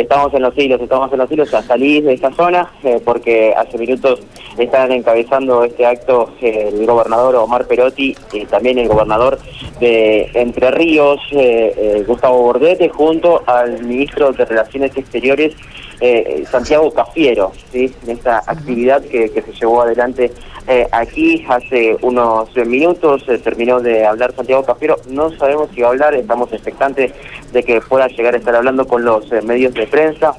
Estamos en los hilos, estamos en los hilos a salir de esta zona eh, porque hace minutos están encabezando este acto eh, el gobernador Omar Perotti y también el gobernador de Entre Ríos, eh, Gustavo Bordete, junto al ministro de Relaciones Exteriores, Santiago Cafiero, ¿sí? en esta actividad que, que se llevó adelante aquí hace unos minutos. terminó de hablar Santiago Cafiero, no sabemos si va a hablar, estamos expectantes de que pueda llegar a estar hablando con los medios de prensa.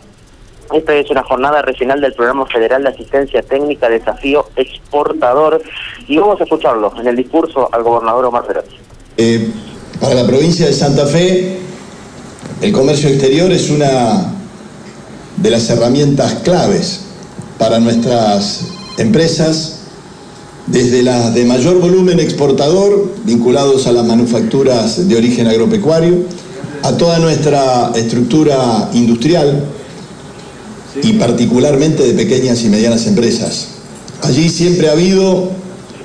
Esta es una jornada regional del Programa Federal de Asistencia Técnica Desafío Exportador y vamos a escucharlo en el discurso al gobernador Omar Pérez. Eh, para la provincia de Santa Fe, el comercio exterior es una de las herramientas claves para nuestras empresas, desde las de mayor volumen exportador, vinculados a las manufacturas de origen agropecuario, a toda nuestra estructura industrial y particularmente de pequeñas y medianas empresas. Allí siempre ha habido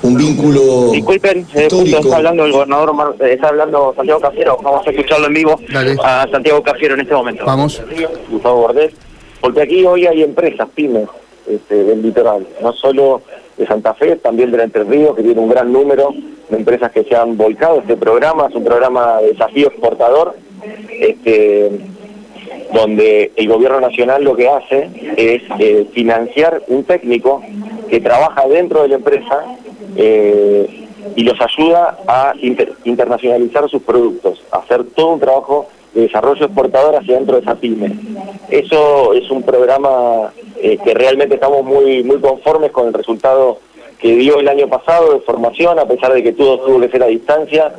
un vínculo Disculpen, eh, está hablando el gobernador, eh, está hablando Santiago Cafiero, vamos a escucharlo en vivo a Santiago Cafiero en este momento. Vamos. Gustavo Bordés, porque aquí hoy hay empresas, pymes, este, del litoral, no solo de Santa Fe, también de Entre Ríos, que tiene un gran número de empresas que se han volcado. Este programa es un programa de desafío exportador, este, donde el gobierno nacional lo que hace es eh, financiar un técnico que trabaja dentro de la empresa eh, y los ayuda a internacionalizar sus productos, hacer todo un trabajo de desarrollo exportador hacia dentro de esa pyme. Eso es un programa eh, que realmente estamos muy, muy conformes con el resultado que dio el año pasado de formación, a pesar de que todo tuvo que ser a distancia,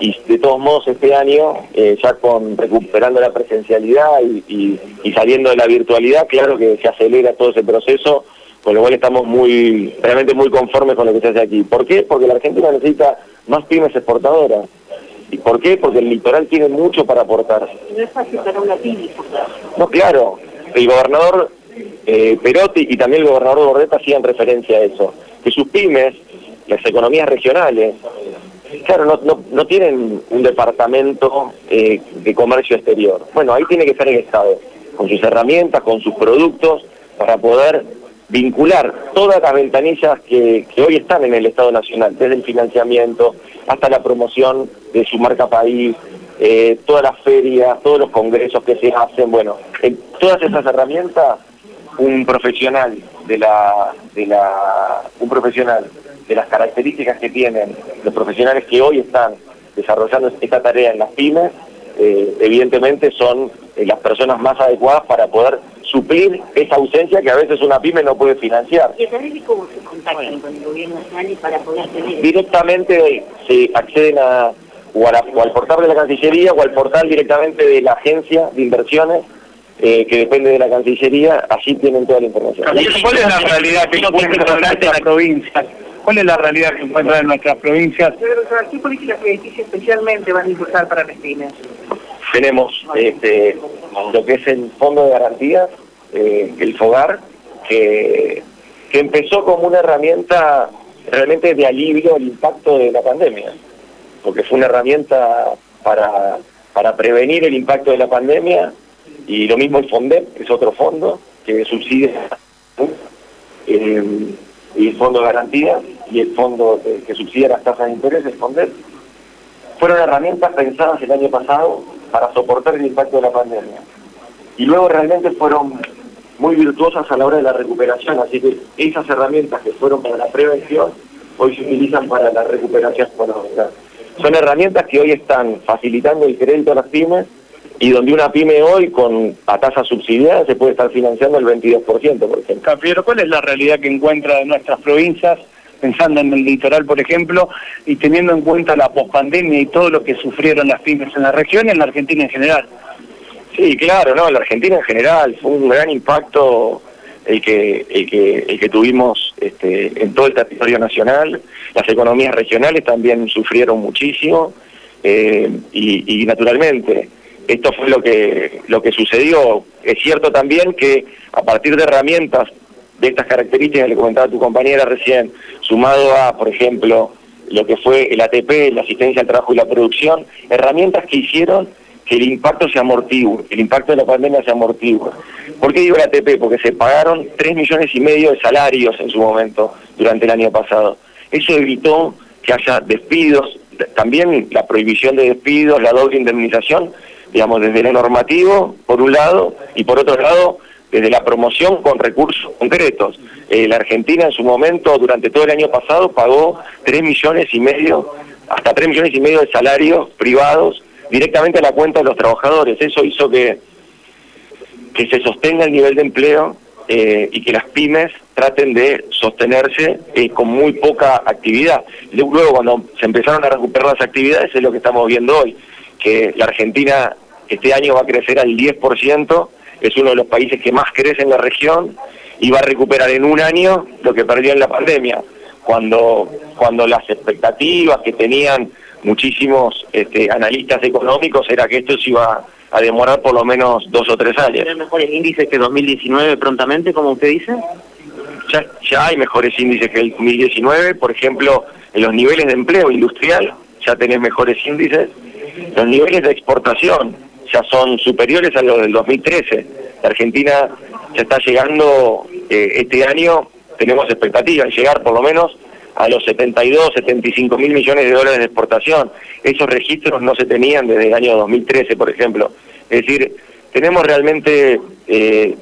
y de todos modos este año, eh, ya con recuperando la presencialidad y, saliendo de la virtualidad, claro que se acelera todo ese proceso, con lo cual estamos muy, realmente muy conformes con lo que se hace aquí. ¿Por qué? Porque la Argentina necesita más pymes exportadoras. ¿Y por qué? Porque el litoral tiene mucho para aportar. No es fácil para una pyme. No, claro. El gobernador eh, Perotti y también el gobernador Bordeta hacían referencia a eso. Que sus pymes, las economías regionales, Claro, no, no, no tienen un departamento eh, de comercio exterior. Bueno, ahí tiene que estar el Estado, con sus herramientas, con sus productos, para poder vincular todas las ventanillas que, hoy están en el Estado Nacional, desde el financiamiento hasta la promoción de su marca país, eh, todas las ferias, todos los congresos que se hacen, bueno, en todas esas herramientas, un profesional de la, de la, un profesional de las características que tienen los profesionales que hoy están desarrollando esta tarea en las pymes, eh, evidentemente son eh, las personas más adecuadas para poder suplir esa ausencia que a veces una pyme no puede financiar. ¿Y cómo se contactan con el gobierno nacional para poder tener? Directamente se acceden a o, al portal de la Cancillería o al portal directamente de la agencia de inversiones eh, que depende de la Cancillería, allí tienen toda la información. ¿Cuál es la realidad que encuentra la provincia? ¿Cuál es la realidad que encuentra en nuestras provincias? ¿Qué políticas crediticias especialmente van a impulsar para las pymes? Tenemos este, lo que es el Fondo de Garantías, eh, el FOGAR, que, que empezó como una herramienta realmente de alivio al impacto de la pandemia, porque fue una herramienta para, para prevenir el impacto de la pandemia y lo mismo el FONDEP, que es otro fondo que subsidia eh, el fondo de garantía y el fondo que subsidia las tasas de interés, el FONDEP, fueron herramientas pensadas el año pasado para soportar el impacto de la pandemia. Y luego realmente fueron muy virtuosas a la hora de la recuperación, así que esas herramientas que fueron para la prevención, hoy se utilizan para la recuperación económica. Son herramientas que hoy están facilitando el crédito a las pymes y donde una pyme hoy con a tasa subsidiada se puede estar financiando el 22%, por ejemplo. ¿cuál es la realidad que encuentra en nuestras provincias, pensando en el litoral, por ejemplo, y teniendo en cuenta la pospandemia y todo lo que sufrieron las pymes en la región y en la Argentina en general? Sí, claro, no, en la Argentina en general fue un gran impacto el que el que el que tuvimos este, en todo el territorio nacional. Las economías regionales también sufrieron muchísimo eh, y, y naturalmente esto fue lo que, lo que sucedió. Es cierto también que a partir de herramientas de estas características que le comentaba tu compañera recién, sumado a, por ejemplo, lo que fue el ATP, la asistencia al trabajo y la producción, herramientas que hicieron que el impacto se amortigue, el impacto de la pandemia se amortigue. ¿Por qué digo la ATP? Porque se pagaron 3 millones y medio de salarios en su momento durante el año pasado. Eso evitó que haya despidos, también la prohibición de despidos, la doble indemnización, digamos, desde lo normativo, por un lado, y por otro lado, desde la promoción con recursos concretos. Eh, la Argentina en su momento, durante todo el año pasado, pagó 3 millones y medio, hasta 3 millones y medio de salarios privados directamente a la cuenta de los trabajadores. Eso hizo que, que se sostenga el nivel de empleo eh, y que las pymes traten de sostenerse eh, con muy poca actividad. Luego, cuando se empezaron a recuperar las actividades, es lo que estamos viendo hoy, que la Argentina este año va a crecer al 10%, es uno de los países que más crece en la región y va a recuperar en un año lo que perdió en la pandemia, cuando, cuando las expectativas que tenían muchísimos este, analistas económicos era que esto se iba a demorar por lo menos dos o tres años. ¿Tiene mejores índices que 2019 prontamente, como usted dice? Ya, ya hay mejores índices que el 2019, por ejemplo, en los niveles de empleo industrial ya tenés mejores índices, los niveles de exportación ya son superiores a los del 2013. La Argentina ya está llegando eh, este año, tenemos expectativas de llegar por lo menos a los 72, 75 mil millones de dólares de exportación. Esos registros no se tenían desde el año 2013, por ejemplo. Es decir, tenemos realmente eh,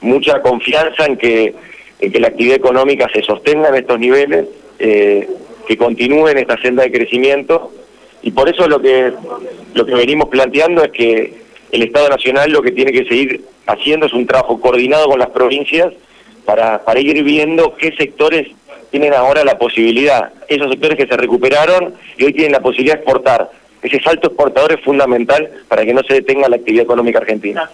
mucha confianza en que, en que la actividad económica se sostenga en estos niveles, eh, que continúe en esta senda de crecimiento, y por eso lo que, lo que venimos planteando es que el Estado Nacional lo que tiene que seguir haciendo es un trabajo coordinado con las provincias para, para ir viendo qué sectores tienen ahora la posibilidad, esos sectores que se recuperaron y hoy tienen la posibilidad de exportar. Ese salto exportador es fundamental para que no se detenga la actividad económica argentina.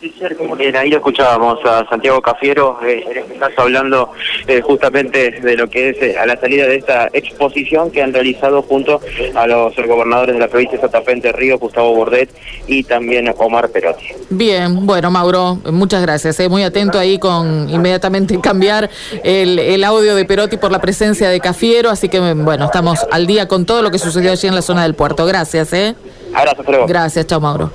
Bien, ahí lo escuchábamos a Santiago Cafiero, eh, en este caso hablando eh, justamente de lo que es eh, a la salida de esta exposición que han realizado junto a los gobernadores de la provincia de Santa Fe Entre Ríos, Gustavo Bordet y también Omar Perotti. Bien, bueno Mauro, muchas gracias. Muy atento ahí con inmediatamente cambiar el, el audio de Perotti por la presencia de Cafiero, así que bueno, estamos al día con todo lo que sucedió allí en la zona del puerto. Gracias, ¿eh? Abrazo, Gracias, chao Mauro.